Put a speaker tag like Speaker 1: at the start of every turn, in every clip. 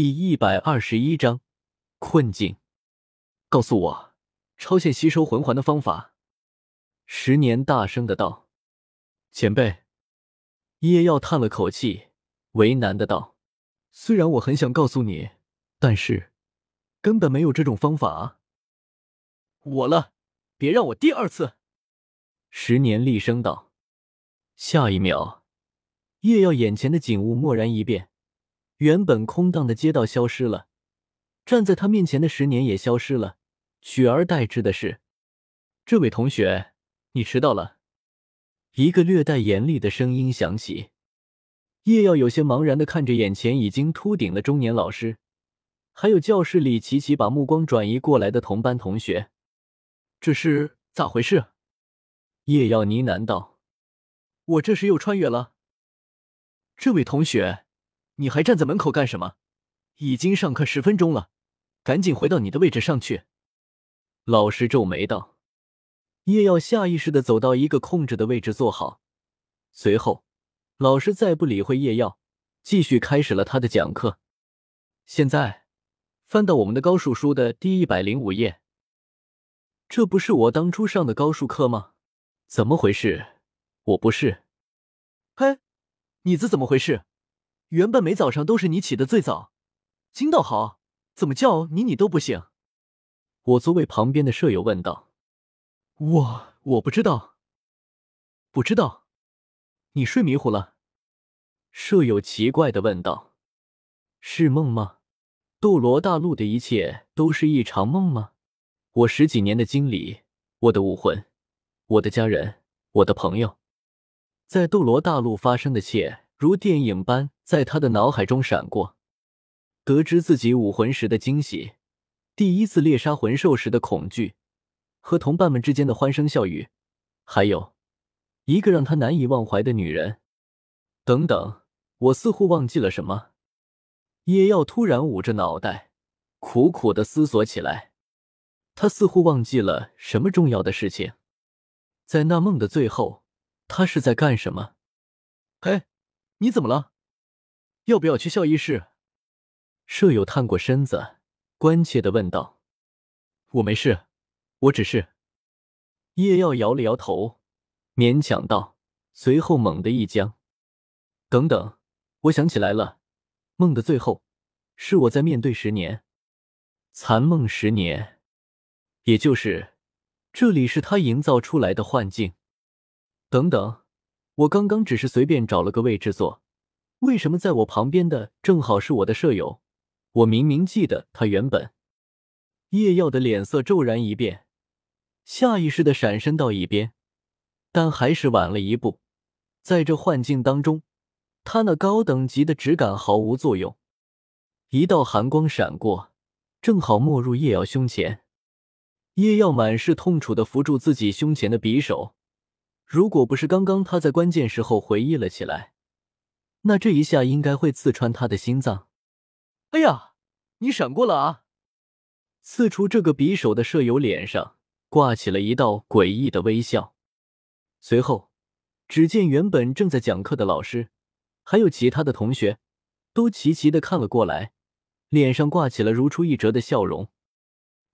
Speaker 1: 第一百二十一章困境。告诉我超限吸收魂环的方法。十年大声的道：“前辈。”叶耀叹了口气，为难的道：“虽然我很想告诉你，但是根本没有这种方法啊。”
Speaker 2: 我了，别让我第二次。
Speaker 1: 十年厉声道。下一秒，叶耀眼前的景物蓦然一变。原本空荡的街道消失了，站在他面前的十年也消失了，取而代之的是，这位同学，你迟到了。一个略带严厉的声音响起。叶耀有些茫然的看着眼前已经秃顶的中年老师，还有教室里齐齐把目光转移过来的同班同学，
Speaker 2: 这是咋回事？
Speaker 1: 叶耀呢喃道：“
Speaker 2: 我这是又穿越了。”
Speaker 1: 这位同学。你还站在门口干什么？已经上课十分钟了，赶紧回到你的位置上去。老师皱眉道。叶耀下意识的走到一个空着的位置坐好，随后老师再不理会叶耀，继续开始了他的讲课。现在翻到我们的高数书的第一百零五页。这不是我当初上的高数课吗？怎么回事？我不是。
Speaker 2: 嘿，你这怎么回事？原本每早上都是你起的最早，今倒好，怎么叫你你都不醒？
Speaker 1: 我座位旁边的舍友问道。
Speaker 2: 我我不知道，
Speaker 1: 不知道，
Speaker 2: 你睡迷糊了？
Speaker 1: 舍友奇怪的问道。是梦吗？斗罗大陆的一切都是一场梦吗？我十几年的经历，我的武魂，我的家人，我的朋友，在斗罗大陆发生的切。如电影般在他的脑海中闪过，得知自己武魂时的惊喜，第一次猎杀魂兽时的恐惧，和同伴们之间的欢声笑语，还有一个让他难以忘怀的女人，等等，我似乎忘记了什么。叶耀突然捂着脑袋，苦苦的思索起来。他似乎忘记了什么重要的事情，在那梦的最后，他是在干什么？
Speaker 2: 嘿。你怎么了？要不要去校医室？
Speaker 1: 舍友探过身子，关切的问道。
Speaker 2: 我没事，我只是……
Speaker 1: 叶耀摇了摇头，勉强道，随后猛地一僵。等等，我想起来了，梦的最后，是我在面对十年，残梦十年，也就是这里是他营造出来的幻境。等等。我刚刚只是随便找了个位置坐，为什么在我旁边的正好是我的舍友？我明明记得他原本……叶耀的脸色骤然一变，下意识的闪身到一边，但还是晚了一步。在这幻境当中，他那高等级的质感毫无作用。一道寒光闪过，正好没入叶耀胸前。叶耀满是痛楚的扶住自己胸前的匕首。如果不是刚刚他在关键时候回忆了起来，那这一下应该会刺穿他的心脏。
Speaker 2: 哎呀，你闪过了啊！
Speaker 1: 刺出这个匕首的舍友脸上挂起了一道诡异的微笑。随后，只见原本正在讲课的老师，还有其他的同学，都齐齐的看了过来，脸上挂起了如出一辙的笑容。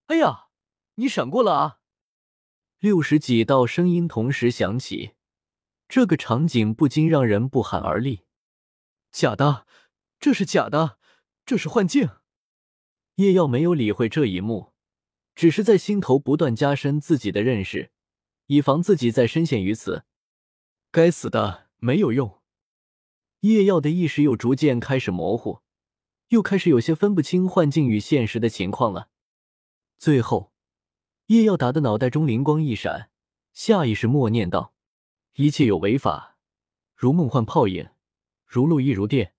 Speaker 2: 哎呀，你闪过了啊！
Speaker 1: 六十几道声音同时响起，这个场景不禁让人不寒而栗。
Speaker 2: 假的，这是假的，这是幻境。
Speaker 1: 叶耀没有理会这一幕，只是在心头不断加深自己的认识，以防自己再深陷于此。
Speaker 2: 该死的，没有用。
Speaker 1: 叶耀的意识又逐渐开始模糊，又开始有些分不清幻境与现实的情况了。最后。叶耀达的脑袋中灵光一闪，下意识默念道：“一切有为法，如梦幻泡影，如露亦如电，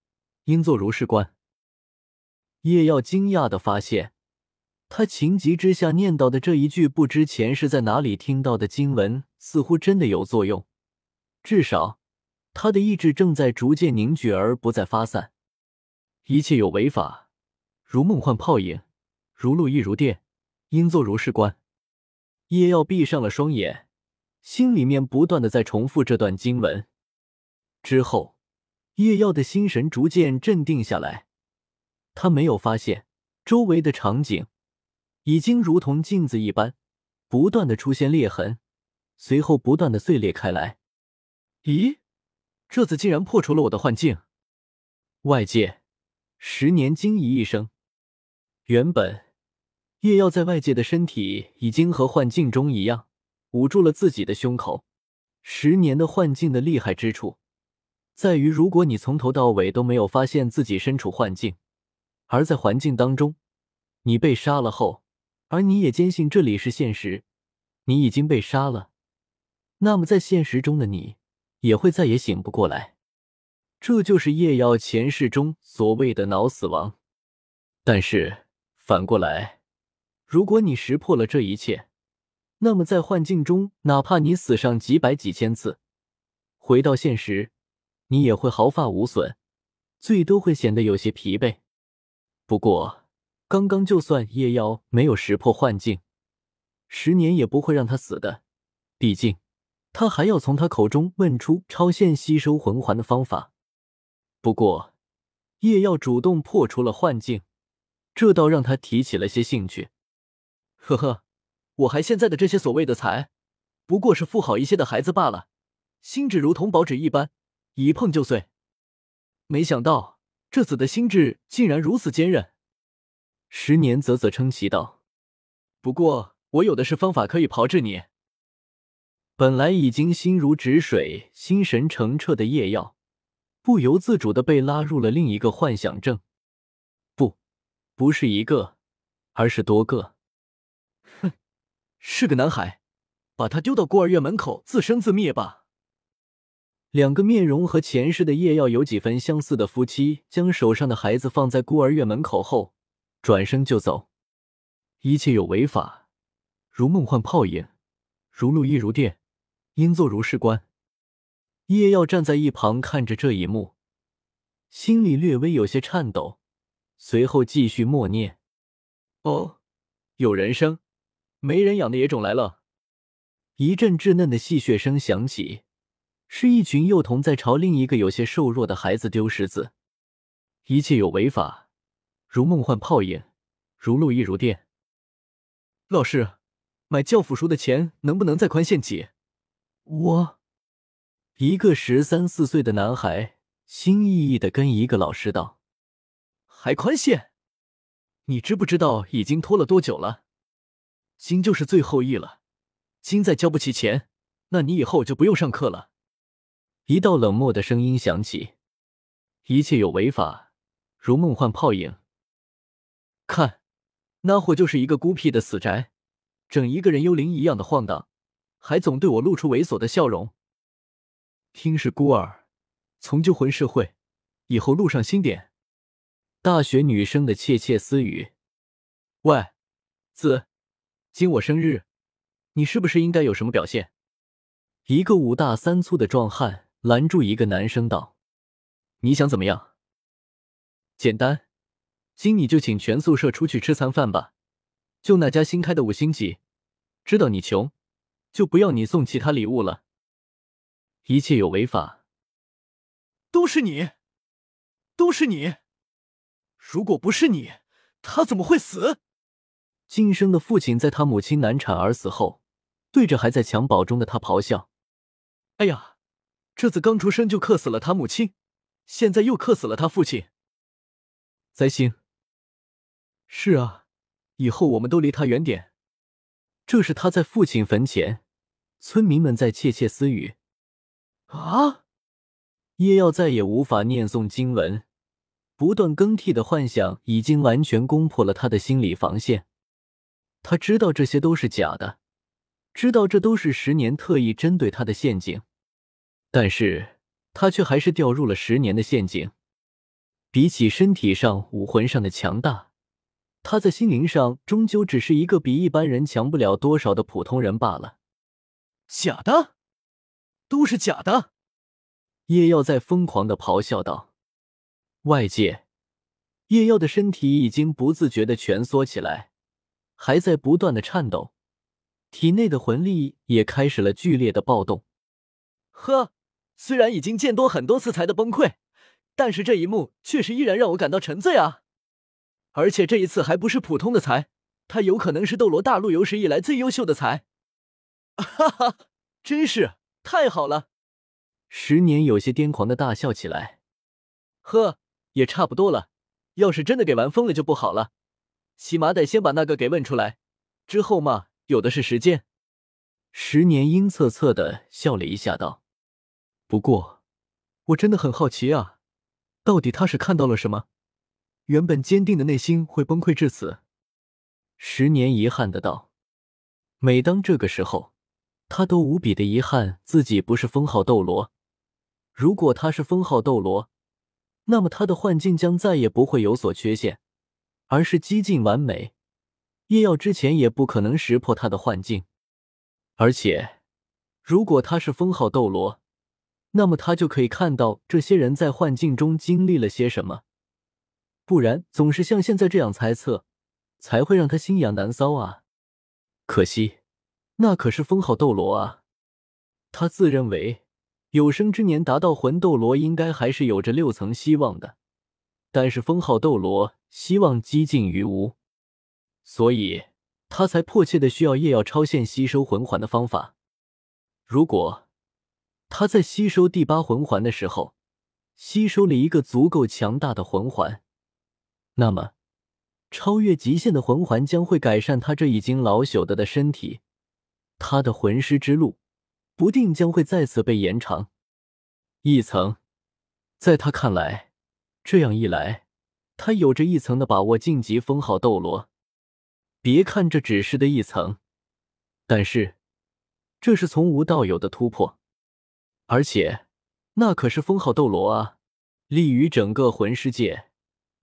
Speaker 1: 应作如是观。”叶耀惊讶的发现，他情急之下念叨的这一句不知前世在哪里听到的经文，似乎真的有作用。至少，他的意志正在逐渐凝聚而不再发散。一切有为法，如梦幻泡影，如露亦如电，应作如是观。叶耀闭上了双眼，心里面不断的在重复这段经文。之后，叶耀的心神逐渐镇定下来，他没有发现周围的场景已经如同镜子一般，不断的出现裂痕，随后不断的碎裂开来。
Speaker 2: 咦，这次竟然破除了我的幻境！
Speaker 1: 外界十年惊疑一声。原本叶耀在外界的身体已经和幻境中一样，捂住了自己的胸口。十年的幻境的厉害之处，在于如果你从头到尾都没有发现自己身处幻境，而在环境当中，你被杀了后，而你也坚信这里是现实，你已经被杀了，那么在现实中的你也会再也醒不过来。这就是夜妖前世中所谓的脑死亡。但是反过来，如果你识破了这一切，那么在幻境中，哪怕你死上几百几千次，回到现实，你也会毫发无损，最多会显得有些疲惫。不过，刚刚就算夜妖没有识破幻境，十年也不会让他死的。毕竟，他还要从他口中问出超限吸收魂环的方法。不过，夜耀主动破除了幻境，这倒让他提起了些兴趣。
Speaker 2: 呵呵，我还现在的这些所谓的才，不过是富好一些的孩子罢了，心智如同薄纸一般，一碰就碎。没想到这子的心智竟然如此坚韧。
Speaker 1: 十年啧啧称奇道：“
Speaker 2: 不过我有的是方法可以炮制你。”
Speaker 1: 本来已经心如止水、心神澄澈的夜耀。不由自主的被拉入了另一个幻想症，不，不是一个，而是多个。
Speaker 2: 是个男孩，把他丢到孤儿院门口自生自灭吧。
Speaker 1: 两个面容和前世的叶耀有几分相似的夫妻，将手上的孩子放在孤儿院门口后，转身就走。一切有为法，如梦幻泡影，如露亦如电，应作如是观。叶耀站在一旁看着这一幕，心里略微有些颤抖，随后继续默念：“
Speaker 2: 哦，有人生，没人养的野种来了。”
Speaker 1: 一阵稚嫩的戏谑声响起，是一群幼童在朝另一个有些瘦弱的孩子丢石子。一切有违法，如梦幻泡影，如露亦如电。
Speaker 2: 老师，买教辅书的钱能不能再宽限几？
Speaker 1: 我。一个十三四岁的男孩心翼翼的跟一个老师道：“
Speaker 2: 还宽限？你知不知道已经拖了多久了？今就是最后一了，今再交不起钱，那你以后就不用上课了。”
Speaker 1: 一道冷漠的声音响起：“一切有为法，如梦幻泡影。
Speaker 2: 看，那货就是一个孤僻的死宅，整一个人幽灵一样的晃荡，还总对我露出猥琐的笑容。”听是孤儿，从旧混社会，以后路上心点。
Speaker 1: 大学女生的窃窃私语。
Speaker 2: 喂，子，今我生日，你是不是应该有什么表现？
Speaker 1: 一个五大三粗的壮汉拦住一个男生道：“
Speaker 2: 你想怎么样？简单，今你就请全宿舍出去吃餐饭吧，就那家新开的五星级。知道你穷，就不要你送其他礼物了。”
Speaker 1: 一切有违法，
Speaker 2: 都是你，都是你！如果不是你，他怎么会死？
Speaker 1: 晋生的父亲在他母亲难产而死后，对着还在襁褓中的他咆哮：“
Speaker 2: 哎呀，这次刚出生就克死了他母亲，现在又克死了他父亲，
Speaker 1: 灾星！
Speaker 2: 是啊，以后我们都离他远点。”
Speaker 1: 这是他在父亲坟前，村民们在窃窃私语。
Speaker 2: 啊！
Speaker 1: 叶耀再也无法念诵经文，不断更替的幻想已经完全攻破了他的心理防线。他知道这些都是假的，知道这都是十年特意针对他的陷阱，但是他却还是掉入了十年的陷阱。比起身体上、武魂上的强大，他在心灵上终究只是一个比一般人强不了多少的普通人罢了。
Speaker 2: 假的。都是假的！
Speaker 1: 叶耀在疯狂的咆哮道。外界，叶耀的身体已经不自觉的蜷缩起来，还在不断的颤抖，体内的魂力也开始了剧烈的暴动。
Speaker 2: 呵，虽然已经见多很多次才的崩溃，但是这一幕确实依然让我感到沉醉啊！而且这一次还不是普通的才，他有可能是斗罗大陆有史以来最优秀的才。哈哈，真是太好了！
Speaker 1: 十年有些癫狂的大笑起来。
Speaker 2: 呵，也差不多了。要是真的给玩疯了就不好了，起码得先把那个给问出来，之后嘛，有的是时间。
Speaker 1: 十年阴恻恻的笑了一下，道：“
Speaker 2: 不过，我真的很好奇啊，到底他是看到了什么？原本坚定的内心会崩溃至此。”
Speaker 1: 十年遗憾的道：“每当这个时候，他都无比的遗憾自己不是封号斗罗。如果他是封号斗罗。”那么他的幻境将再也不会有所缺陷，而是几近完美。叶耀之前也不可能识破他的幻境，而且如果他是封号斗罗，那么他就可以看到这些人在幻境中经历了些什么。不然，总是像现在这样猜测，才会让他心痒难搔啊！可惜，那可是封号斗罗啊！他自认为。有生之年达到魂斗罗，应该还是有着六层希望的，但是封号斗罗希望几近于无，所以他才迫切的需要夜耀超限吸收魂环的方法。如果他在吸收第八魂环的时候吸收了一个足够强大的魂环，那么超越极限的魂环将会改善他这已经老朽的的身体，他的魂师之路。不定将会再次被延长一层，在他看来，这样一来，他有着一层的把握晋级封号斗罗。别看这只是的一层，但是这是从无到有的突破，而且那可是封号斗罗啊，立于整个魂师界、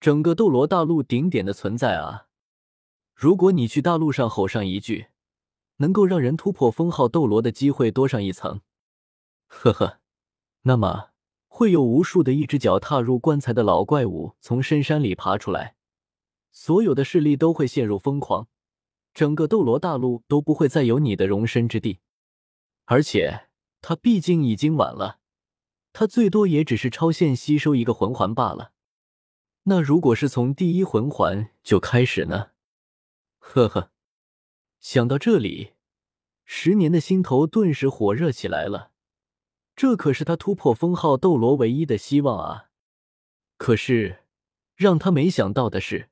Speaker 1: 整个斗罗大陆顶点的存在啊！如果你去大陆上吼上一句。能够让人突破封号斗罗的机会多上一层，呵呵，那么会有无数的一只脚踏入棺材的老怪物从深山里爬出来，所有的势力都会陷入疯狂，整个斗罗大陆都不会再有你的容身之地。而且他毕竟已经晚了，他最多也只是超限吸收一个魂环罢了。那如果是从第一魂环就开始呢？呵呵。想到这里，十年的心头顿时火热起来了。这可是他突破封号斗罗唯一的希望啊！可是，让他没想到的是，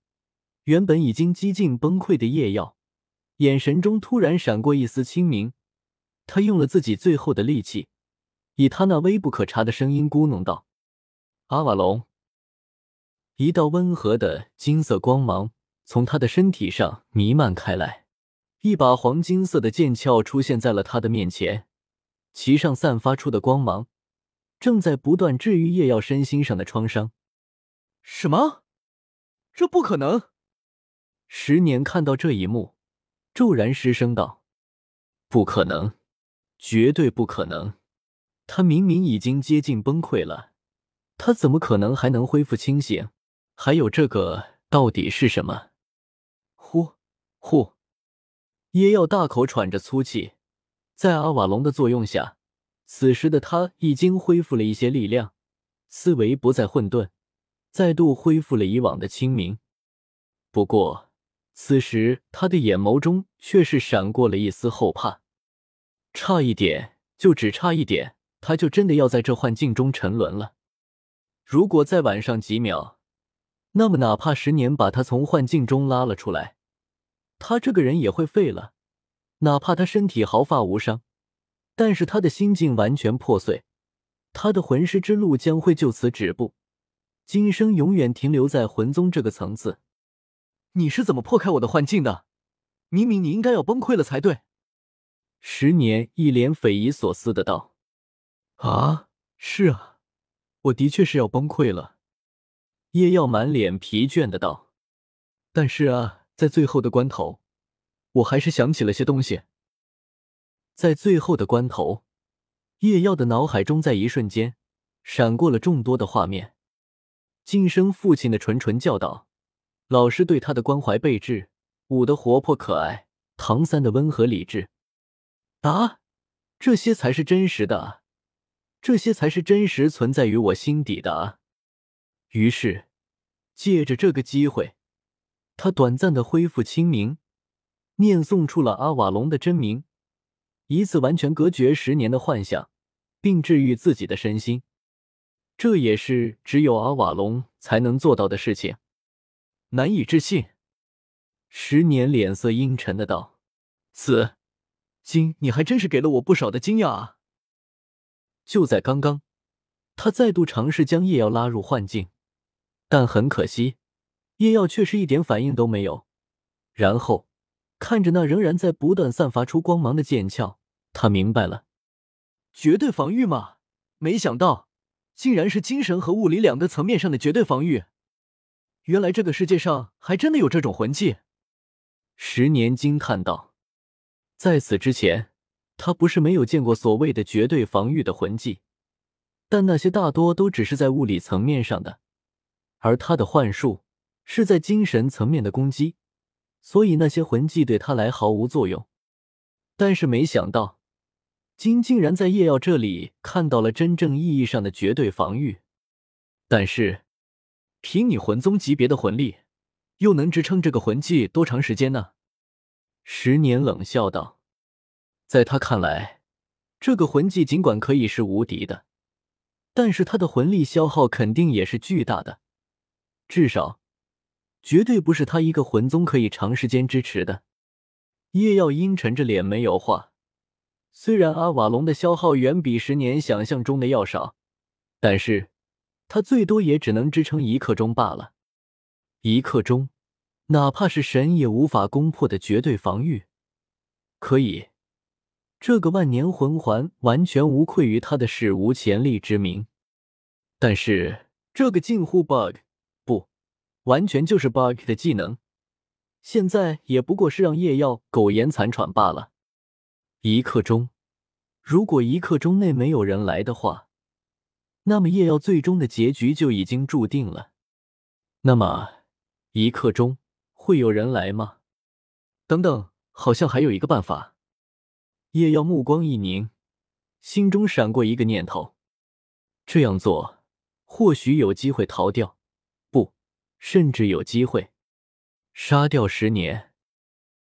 Speaker 1: 原本已经几近崩溃的夜耀，眼神中突然闪过一丝清明。他用了自己最后的力气，以他那微不可察的声音咕哝道：“阿瓦隆！”一道温和的金色光芒从他的身体上弥漫开来。一把黄金色的剑鞘出现在了他的面前，其上散发出的光芒正在不断治愈叶耀身心上的创伤。
Speaker 2: 什么？这不可能！
Speaker 1: 十年看到这一幕，骤然失声道：“不可能，绝对不可能！他明明已经接近崩溃了，他怎么可能还能恢复清醒？还有这个到底是什么？”呼呼。耶耀大口喘着粗气，在阿瓦隆的作用下，此时的他已经恢复了一些力量，思维不再混沌，再度恢复了以往的清明。不过，此时他的眼眸中却是闪过了一丝后怕，差一点，就只差一点，他就真的要在这幻境中沉沦了。如果再晚上几秒，那么哪怕十年把他从幻境中拉了出来。他这个人也会废了，哪怕他身体毫发无伤，但是他的心境完全破碎，他的魂师之路将会就此止步，今生永远停留在魂宗这个层次。
Speaker 2: 你是怎么破开我的幻境的？明明你应该要崩溃了才对。
Speaker 1: 十年一脸匪夷所思的道：“
Speaker 2: 啊，是啊，我的确是要崩溃了。”
Speaker 1: 叶耀满脸疲倦的道：“
Speaker 2: 但是啊。”在最后的关头，我还是想起了些东西。
Speaker 1: 在最后的关头，叶耀的脑海中在一瞬间闪过了众多的画面：晋升父亲的纯纯教导，老师对他的关怀备至，五的活泼可爱，唐三的温和理智。啊，这些才是真实的啊！这些才是真实存在于我心底的啊！于是，借着这个机会。他短暂的恢复清明，念诵出了阿瓦隆的真名，以此完全隔绝十年的幻想，并治愈自己的身心。这也是只有阿瓦隆才能做到的事情。
Speaker 2: 难以置信，
Speaker 1: 十年脸色阴沉的道：“
Speaker 2: 子今你还真是给了我不少的惊讶啊！”
Speaker 1: 就在刚刚，他再度尝试将叶耀拉入幻境，但很可惜，叶耀却是一点反应都没有。然后看着那仍然在不断散发出光芒的剑鞘，他明白了：
Speaker 2: 绝对防御嘛！没想到，竟然是精神和物理两个层面上的绝对防御。原来这个世界上还真的有这种魂技。
Speaker 1: 十年惊叹道：“在此之前，他不是没有见过所谓的绝对防御的魂技，但那些大多都只是在物理层面上的，而他的幻术是在精神层面的攻击，所以那些魂技对他来毫无作用。但是没想到，今竟然在叶耀这里看到了真正意义上的绝对防御。但是。”
Speaker 2: 凭你魂宗级别的魂力，又能支撑这个魂技多长时间呢？
Speaker 1: 十年冷笑道：“在他看来，这个魂技尽管可以是无敌的，但是他的魂力消耗肯定也是巨大的，至少绝对不是他一个魂宗可以长时间支持的。”叶耀阴沉着脸没有话。虽然阿瓦隆的消耗远比十年想象中的要少，但是。他最多也只能支撑一刻钟罢了，一刻钟，哪怕是神也无法攻破的绝对防御。可以，这个万年魂环完全无愧于他的史无前例之名。但是，这个近乎 bug，完全就是 bug 的技能，现在也不过是让叶耀苟延残喘罢了。一刻钟，如果一刻钟内没有人来的话。那么叶耀最终的结局就已经注定了。那么一刻钟会有人来吗？
Speaker 2: 等等，好像还有一个办法。
Speaker 1: 叶耀目光一凝，心中闪过一个念头：这样做或许有机会逃掉，甚至有机会杀掉十年。